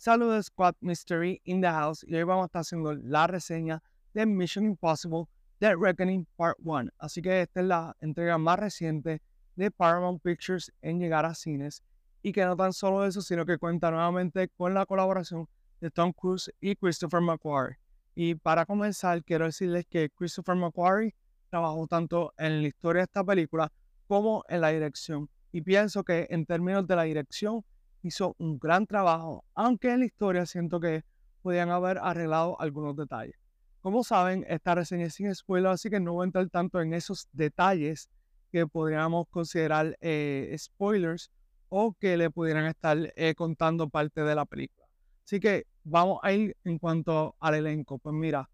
Saludos Squad Mystery in the House y hoy vamos a estar haciendo la reseña de Mission Impossible Dead Reckoning Part 1. Así que esta es la entrega más reciente de Paramount Pictures en llegar a cines y que no tan solo eso, sino que cuenta nuevamente con la colaboración de Tom Cruise y Christopher McQuarrie. Y para comenzar, quiero decirles que Christopher McQuarrie trabajó tanto en la historia de esta película como en la dirección. Y pienso que en términos de la dirección, hizo un gran trabajo, aunque en la historia siento que podían haber arreglado algunos detalles. Como saben, esta reseña es sin spoiler, así que no voy a entrar tanto en esos detalles que podríamos considerar eh, spoilers o que le pudieran estar eh, contando parte de la película. Así que vamos a ir en cuanto al elenco. Pues mira,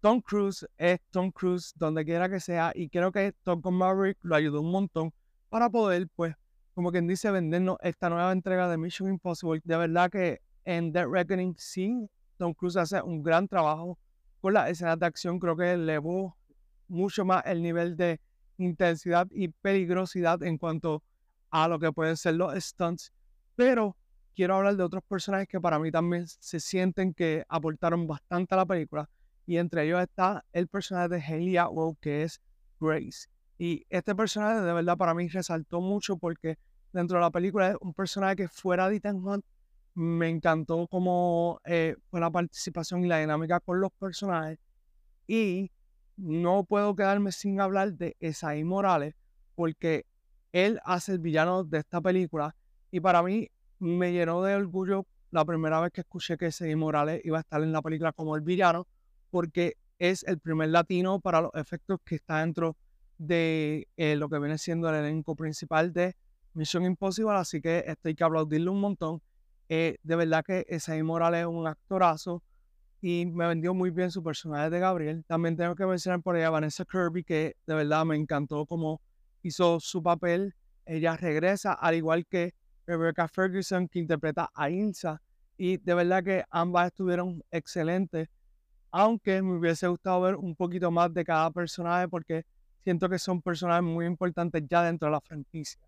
Tom Cruise es Tom Cruise donde quiera que sea y creo que Tom Maverick lo ayudó un montón para poder pues como quien dice, vendernos esta nueva entrega de Mission Impossible. De verdad que en Dead Reckoning sí, Tom Cruise hace un gran trabajo con las escenas de acción. Creo que elevó mucho más el nivel de intensidad y peligrosidad en cuanto a lo que pueden ser los stunts. Pero quiero hablar de otros personajes que para mí también se sienten que aportaron bastante a la película. Y entre ellos está el personaje de Haley Atwell, que es Grace. Y este personaje de verdad para mí resaltó mucho porque dentro de la película es un personaje que fuera de Ethan Hunt me encantó cómo eh, fue la participación y la dinámica con los personajes. Y no puedo quedarme sin hablar de Esai Morales, porque él hace el villano de esta película. Y para mí me llenó de orgullo la primera vez que escuché que Esai Morales iba a estar en la película como el villano, porque es el primer latino para los efectos que está dentro de eh, lo que viene siendo el elenco principal de Mission Impossible, así que esto hay que aplaudirle un montón. Eh, de verdad que Esaí Morales es un actorazo y me vendió muy bien su personaje de Gabriel. También tengo que mencionar por ella Vanessa Kirby, que de verdad me encantó cómo hizo su papel. Ella regresa, al igual que Rebecca Ferguson, que interpreta a Ilsa. Y de verdad que ambas estuvieron excelentes. Aunque me hubiese gustado ver un poquito más de cada personaje, porque siento que son personajes muy importantes ya dentro de la franquicia.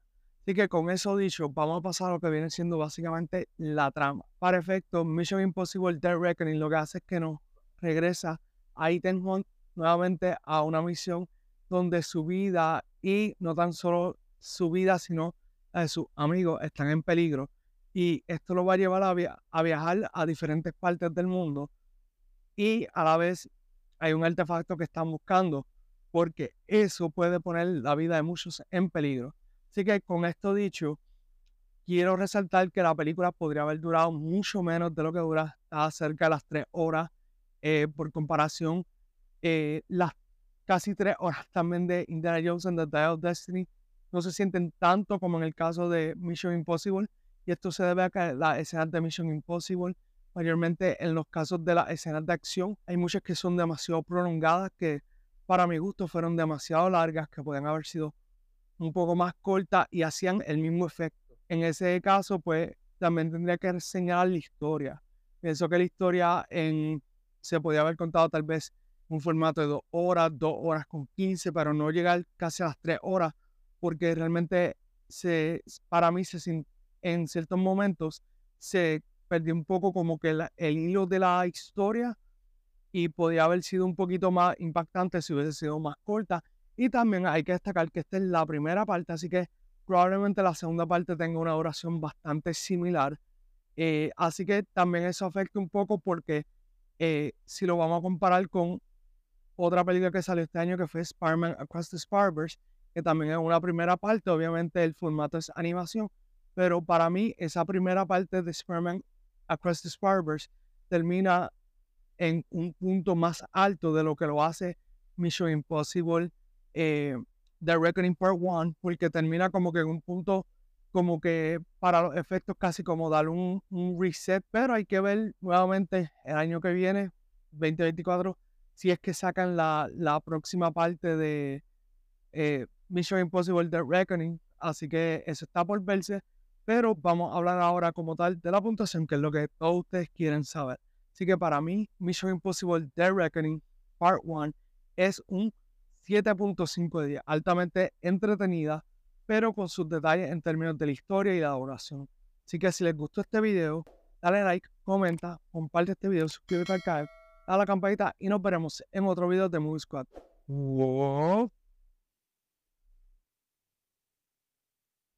Así que con eso dicho, vamos a pasar a lo que viene siendo básicamente la trama. Para efecto, Mission Impossible Dead Reckoning lo que hace es que nos regresa a Ethan Hunt nuevamente a una misión donde su vida y no tan solo su vida, sino la de sus amigos están en peligro. Y esto lo va a llevar a viajar a diferentes partes del mundo. Y a la vez hay un artefacto que están buscando, porque eso puede poner la vida de muchos en peligro. Así que con esto dicho, quiero resaltar que la película podría haber durado mucho menos de lo que dura, está cerca de las tres horas. Eh, por comparación, eh, las casi tres horas también de Indiana Jones and the Dial of Destiny no se sienten tanto como en el caso de Mission Impossible. Y esto se debe a que las escenas de Mission Impossible, mayormente en los casos de las escenas de acción, hay muchas que son demasiado prolongadas, que para mi gusto fueron demasiado largas, que pueden haber sido un poco más corta y hacían el mismo efecto. En ese caso, pues también tendría que reseñar la historia. Pienso que la historia en, se podía haber contado tal vez un formato de dos horas, dos horas con quince, pero no llegar casi a las tres horas, porque realmente se, para mí se, en ciertos momentos se perdió un poco como que el hilo de la historia y podía haber sido un poquito más impactante si hubiese sido más corta y también hay que destacar que esta es la primera parte, así que probablemente la segunda parte tenga una duración bastante similar. Eh, así que también eso afecta un poco porque eh, si lo vamos a comparar con otra película que salió este año que fue Spider-Man Across the Spider-Verse, que también es una primera parte, obviamente el formato es animación, pero para mí esa primera parte de Spider-Man Across the Spider-Verse termina en un punto más alto de lo que lo hace Mission Impossible eh, The Reckoning Part 1, porque termina como que en un punto como que para los efectos casi como dar un, reset, pero hay que ver nuevamente el año que viene, 2024, si es que sacan la, la próxima parte de eh, Mission Impossible The Reckoning, así que eso está por verse, pero vamos a hablar ahora como tal de la puntuación, que es lo que todos ustedes quieren saber. Así que para mí, Mission Impossible The Reckoning Part 1 es un 7.5 de 10, altamente entretenida, pero con sus detalles en términos de la historia y la duración. Así que si les gustó este video, dale like, comenta, comparte este video, suscríbete al canal, dale a la campanita y nos veremos en otro video de Movie Squad. Wow.